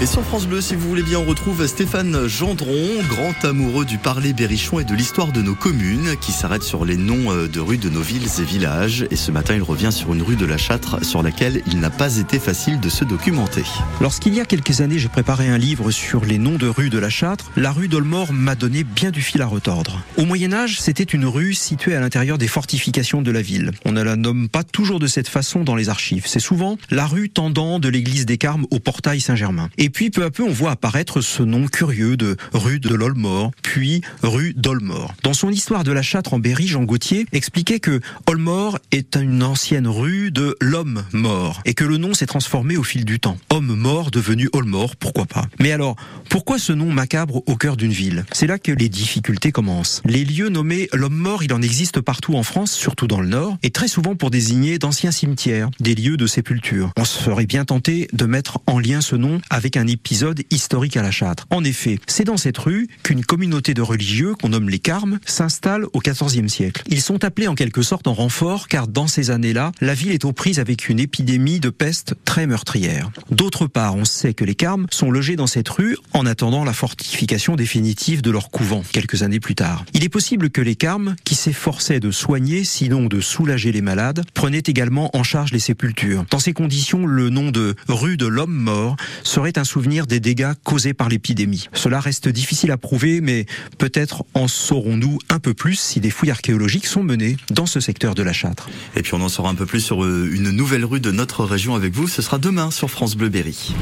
Et sur France Bleu, si vous voulez bien, on retrouve Stéphane Gendron, grand amoureux du parler berrichon et de l'histoire de nos communes, qui s'arrête sur les noms euh, de rues de nos villes et villages. Et ce matin, il revient sur une rue de la Châtre sur laquelle il n'a pas été facile de se documenter. Lorsqu'il y a quelques années, j'ai préparé un livre sur les noms de rues de la Châtre, la rue d'Olmort m'a donné bien du fil à retordre. Au Moyen Âge, c'était une rue située à l'intérieur des fortifications de la ville. On ne la nomme pas toujours de cette façon dans les archives. C'est souvent la rue tendant de l'église des Carmes au portail Saint-Germain. Puis peu à peu, on voit apparaître ce nom curieux de rue de l'Olmort, puis rue d'Olmort. Dans son histoire de la Châtre en Berry, Jean Gauthier expliquait que Olmort est une ancienne rue de l'homme mort et que le nom s'est transformé au fil du temps. Homme mort devenu Olmort, pourquoi pas. Mais alors, pourquoi ce nom macabre au cœur d'une ville? C'est là que les difficultés commencent. Les lieux nommés l'homme mort, il en existe partout en France, surtout dans le Nord, et très souvent pour désigner d'anciens cimetières, des lieux de sépulture. On serait bien tenté de mettre en lien ce nom avec épisode historique à la Châtre. En effet, c'est dans cette rue qu'une communauté de religieux, qu'on nomme les Carmes, s'installe au XIVe siècle. Ils sont appelés en quelque sorte en renfort car dans ces années-là, la ville est aux prises avec une épidémie de peste très meurtrière. D'autre part, on sait que les Carmes sont logés dans cette rue en attendant la fortification définitive de leur couvent quelques années plus tard. Il est possible que les Carmes, qui s'efforçaient de soigner, sinon de soulager les malades, prenaient également en charge les sépultures. Dans ces conditions, le nom de rue de l'homme mort serait un souvenir des dégâts causés par l'épidémie. Cela reste difficile à prouver, mais peut-être en saurons-nous un peu plus si des fouilles archéologiques sont menées dans ce secteur de la Châtre. Et puis on en saura un peu plus sur euh, une nouvelle rue de notre région avec vous. Ce sera demain sur France Bleu Berry.